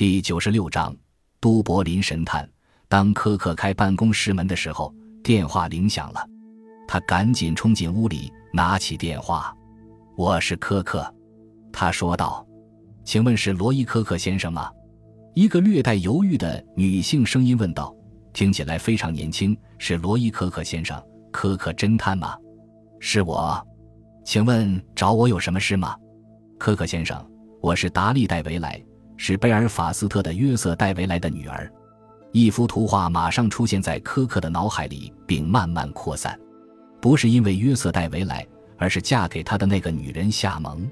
第九十六章，都柏林神探。当科克开办公室门的时候，电话铃响了。他赶紧冲进屋里，拿起电话：“我是科克。”他说道：“请问是罗伊·科克先生吗？”一个略带犹豫的女性声音问道，听起来非常年轻。“是罗伊·科克先生，科克侦探吗？”“是我。”“请问找我有什么事吗？”“科克先生，我是达利·戴维莱。”是贝尔法斯特的约瑟·戴维莱的女儿，一幅图画马上出现在科克的脑海里，并慢慢扩散。不是因为约瑟·戴维莱，而是嫁给他的那个女人夏蒙。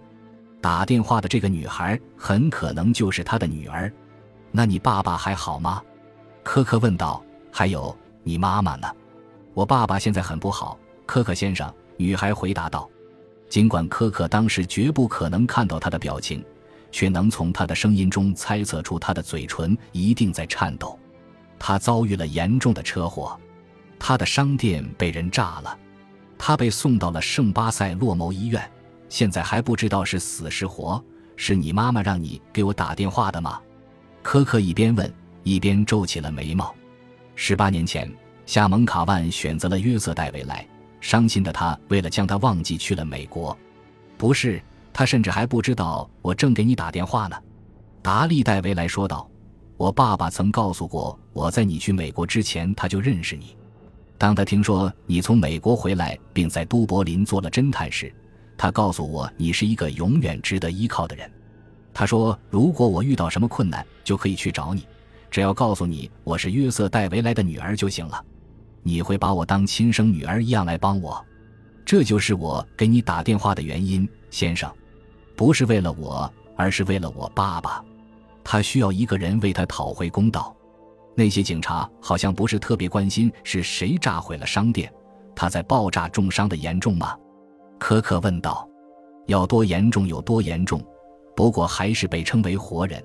打电话的这个女孩很可能就是他的女儿。那你爸爸还好吗？科克问道。还有你妈妈呢？我爸爸现在很不好，科克先生。女孩回答道。尽管科克当时绝不可能看到他的表情。却能从他的声音中猜测出他的嘴唇一定在颤抖。他遭遇了严重的车祸，他的商店被人炸了，他被送到了圣巴塞洛谋医院，现在还不知道是死是活。是你妈妈让你给我打电话的吗？科克一边问一边皱起了眉毛。十八年前，夏蒙卡万选择了约瑟戴维莱，伤心的他为了将他忘记去了美国。不是。他甚至还不知道我正给你打电话呢，达利·戴维莱说道。我爸爸曾告诉过我在你去美国之前他就认识你。当他听说你从美国回来并在都柏林做了侦探时，他告诉我你是一个永远值得依靠的人。他说如果我遇到什么困难就可以去找你，只要告诉你我是约瑟·戴维莱的女儿就行了，你会把我当亲生女儿一样来帮我。这就是我给你打电话的原因，先生。不是为了我，而是为了我爸爸。他需要一个人为他讨回公道。那些警察好像不是特别关心是谁炸毁了商店。他在爆炸重伤的严重吗？可可问道。要多严重有多严重，不过还是被称为活人。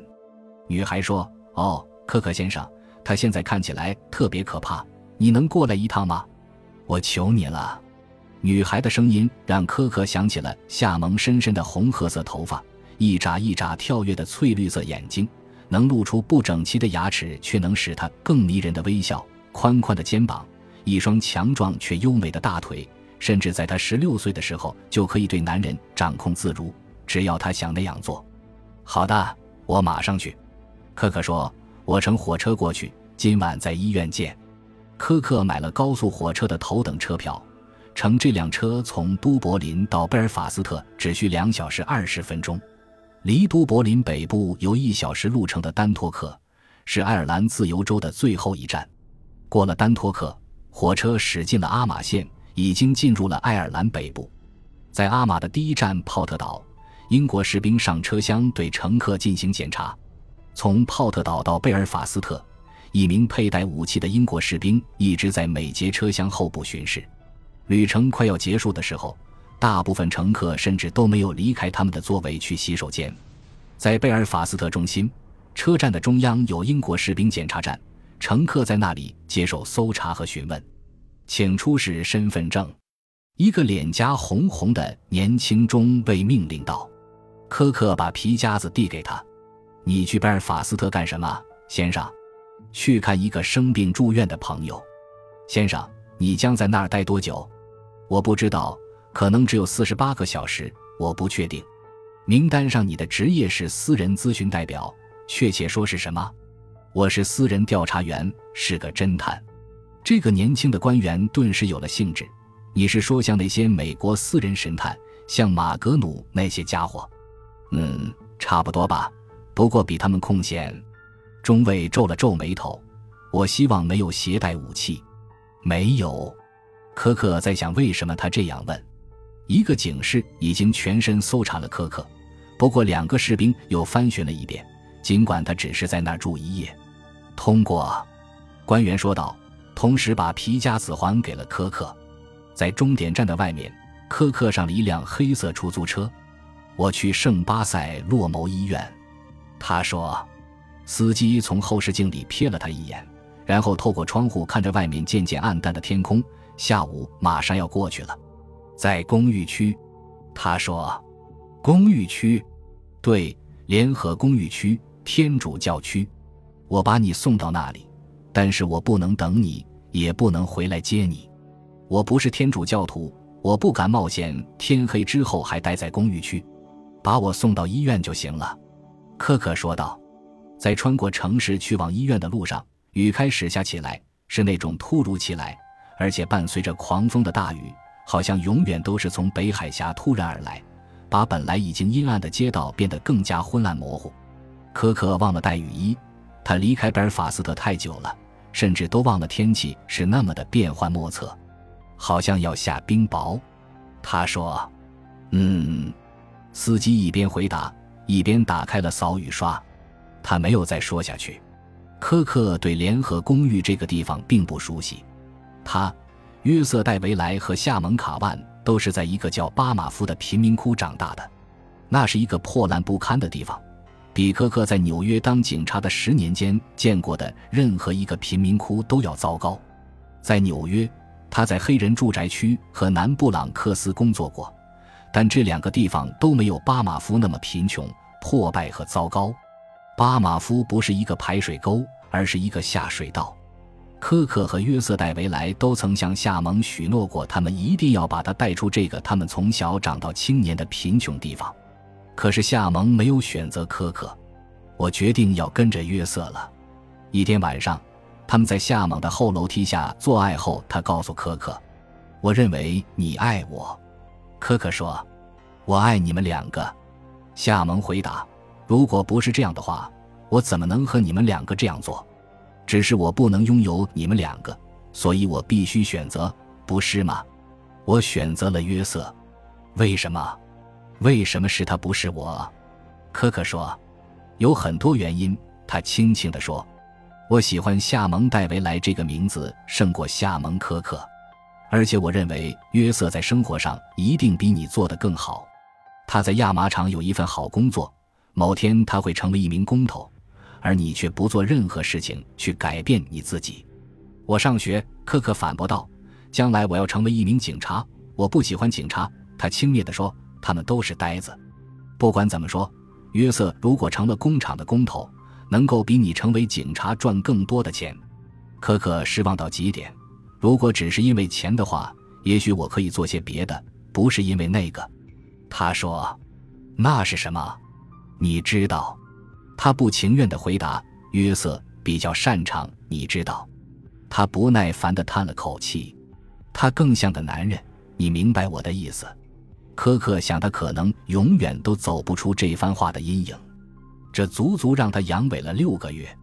女孩说：“哦，可可先生，他现在看起来特别可怕。你能过来一趟吗？我求你了。”女孩的声音让科克想起了夏蒙深深的红褐色头发，一眨一眨跳跃的翠绿色眼睛，能露出不整齐的牙齿，却能使她更迷人的微笑。宽宽的肩膀，一双强壮却优美的大腿，甚至在她十六岁的时候就可以对男人掌控自如，只要她想那样做。好的，我马上去。科克说：“我乘火车过去，今晚在医院见。”科克买了高速火车的头等车票。乘这辆车从都柏林到贝尔法斯特只需两小时二十分钟，离都柏林北部有一小时路程的丹托克是爱尔兰自由州的最后一站。过了丹托克，火车驶进了阿马县，已经进入了爱尔兰北部。在阿马的第一站泡特岛，英国士兵上车厢对乘客进行检查。从泡特岛到贝尔法斯特，一名佩戴武器的英国士兵一直在每节车厢后部巡视。旅程快要结束的时候，大部分乘客甚至都没有离开他们的座位去洗手间。在贝尔法斯特中心车站的中央有英国士兵检查站，乘客在那里接受搜查和询问。请出示身份证。一个脸颊红红的年轻中尉命令道。科克把皮夹子递给他：“你去贝尔法斯特干什么，先生？去看一个生病住院的朋友，先生。你将在那儿待多久？”我不知道，可能只有四十八个小时，我不确定。名单上你的职业是私人咨询代表，确切说是什么？我是私人调查员，是个侦探。这个年轻的官员顿时有了兴致。你是说像那些美国私人神探，像马格努那些家伙？嗯，差不多吧。不过比他们空闲。中尉皱了皱眉头。我希望没有携带武器。没有。科克在想，为什么他这样问？一个警士已经全身搜查了科克，不过两个士兵又翻寻了一遍，尽管他只是在那儿住一夜。通过，官员说道，同时把皮夹子还给了科克。在终点站的外面，科克上了一辆黑色出租车。我去圣巴塞洛谋医院，他说。司机从后视镜里瞥了他一眼，然后透过窗户看着外面渐渐暗淡的天空。下午马上要过去了，在公寓区，他说：“公寓区，对，联合公寓区，天主教区。我把你送到那里，但是我不能等你，也不能回来接你。我不是天主教徒，我不敢冒险天黑之后还待在公寓区。把我送到医院就行了。”科克说道。在穿过城市去往医院的路上，雨开始下起来，是那种突如其来，而且伴随着狂风的大雨，好像永远都是从北海峡突然而来，把本来已经阴暗的街道变得更加昏暗模糊。科克忘了带雨衣，他离开贝尔法斯特太久了，甚至都忘了天气是那么的变幻莫测，好像要下冰雹。他说：“嗯。”司机一边回答，一边打开了扫雨刷。他没有再说下去。科克对联合公寓这个地方并不熟悉。他、约瑟·戴维莱和夏蒙·卡万都是在一个叫巴马夫的贫民窟长大的。那是一个破烂不堪的地方，比科克在纽约当警察的十年间见过的任何一个贫民窟都要糟糕。在纽约，他在黑人住宅区和南布朗克斯工作过，但这两个地方都没有巴马夫那么贫穷、破败和糟糕。巴马夫不是一个排水沟，而是一个下水道。科克和约瑟·戴维莱都曾向夏蒙许诺过，他们一定要把他带出这个他们从小长到青年的贫穷地方。可是夏蒙没有选择科克。我决定要跟着约瑟了。一天晚上，他们在夏蒙的后楼梯下做爱后，他告诉科克：“我认为你爱我。”科克说：“我爱你们两个。”夏蒙回答。如果不是这样的话，我怎么能和你们两个这样做？只是我不能拥有你们两个，所以我必须选择，不是吗？我选择了约瑟，为什么？为什么是他，不是我？科克说，有很多原因。他轻轻地说：“我喜欢夏蒙·戴维莱这个名字胜过夏蒙·科克，而且我认为约瑟在生活上一定比你做得更好。他在亚麻厂有一份好工作。”某天他会成为一名工头，而你却不做任何事情去改变你自己。我上学，科克反驳道：“将来我要成为一名警察。我不喜欢警察。”他轻蔑地说：“他们都是呆子。”不管怎么说，约瑟如果成了工厂的工头，能够比你成为警察赚更多的钱。科克失望到极点。如果只是因为钱的话，也许我可以做些别的，不是因为那个。他说：“那是什么？”你知道，他不情愿地回答。约瑟比较擅长，你知道。他不耐烦地叹了口气。他更像个男人，你明白我的意思。科克想，他可能永远都走不出这番话的阴影。这足足让他阳痿了六个月，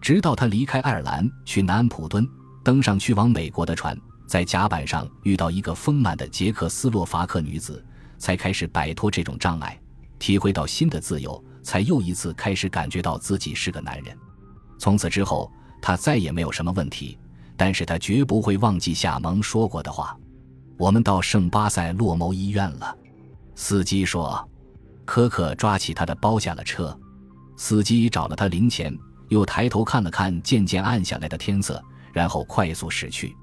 直到他离开爱尔兰去南安普敦，登上去往美国的船，在甲板上遇到一个丰满的捷克斯洛伐克女子，才开始摆脱这种障碍。体会到新的自由，才又一次开始感觉到自己是个男人。从此之后，他再也没有什么问题。但是他绝不会忘记夏蒙说过的话。我们到圣巴塞洛谋医院了，司机说。科克抓起他的包下了车。司机找了他零钱，又抬头看了看渐渐暗下来的天色，然后快速驶去。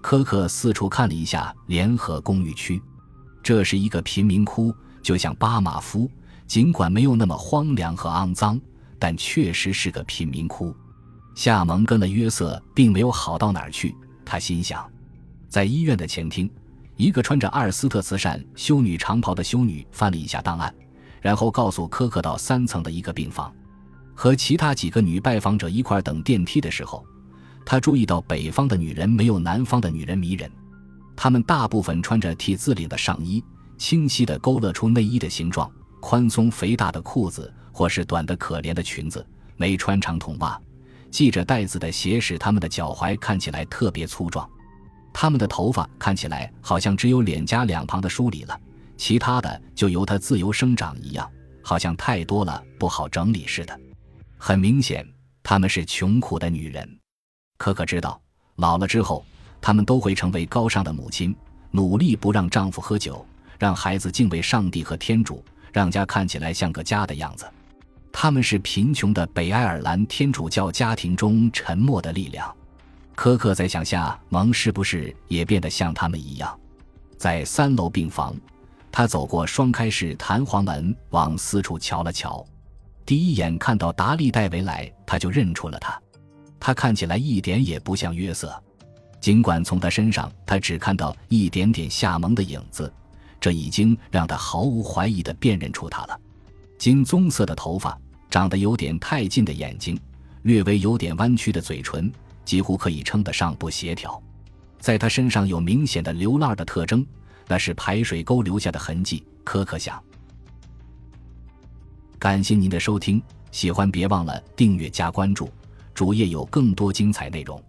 科克四处看了一下联合公寓区，这是一个贫民窟。就像巴马夫，尽管没有那么荒凉和肮脏，但确实是个贫民窟。夏蒙跟了约瑟，并没有好到哪儿去。他心想，在医院的前厅，一个穿着阿尔斯特慈善修女长袍的修女翻了一下档案，然后告诉科克到三层的一个病房。和其他几个女拜访者一块等电梯的时候，他注意到北方的女人没有南方的女人迷人。她们大部分穿着 T 字领的上衣。清晰地勾勒出内衣的形状，宽松肥大的裤子，或是短的可怜的裙子，没穿长筒袜，系着带子的鞋使他们的脚踝看起来特别粗壮。他们的头发看起来好像只有脸颊两旁的梳理了，其他的就由它自由生长一样，好像太多了不好整理似的。很明显，他们是穷苦的女人。可可知道，老了之后，他们都会成为高尚的母亲，努力不让丈夫喝酒。让孩子敬畏上帝和天主，让家看起来像个家的样子。他们是贫穷的北爱尔兰天主教家庭中沉默的力量。科克在想，夏蒙是不是也变得像他们一样？在三楼病房，他走过双开式弹簧门，往四处瞧了瞧。第一眼看到达利戴维来，他就认出了他。他看起来一点也不像约瑟，尽管从他身上他只看到一点点夏蒙的影子，这已经让他毫无怀疑地辨认出他了。金棕色的头发，长得有点太近的眼睛，略微有点弯曲的嘴唇，几乎可以称得上不协调。在他身上有明显的流浪的特征，那是排水沟留下的痕迹。可可想。感谢您的收听，喜欢别忘了订阅加关注，主页有更多精彩内容。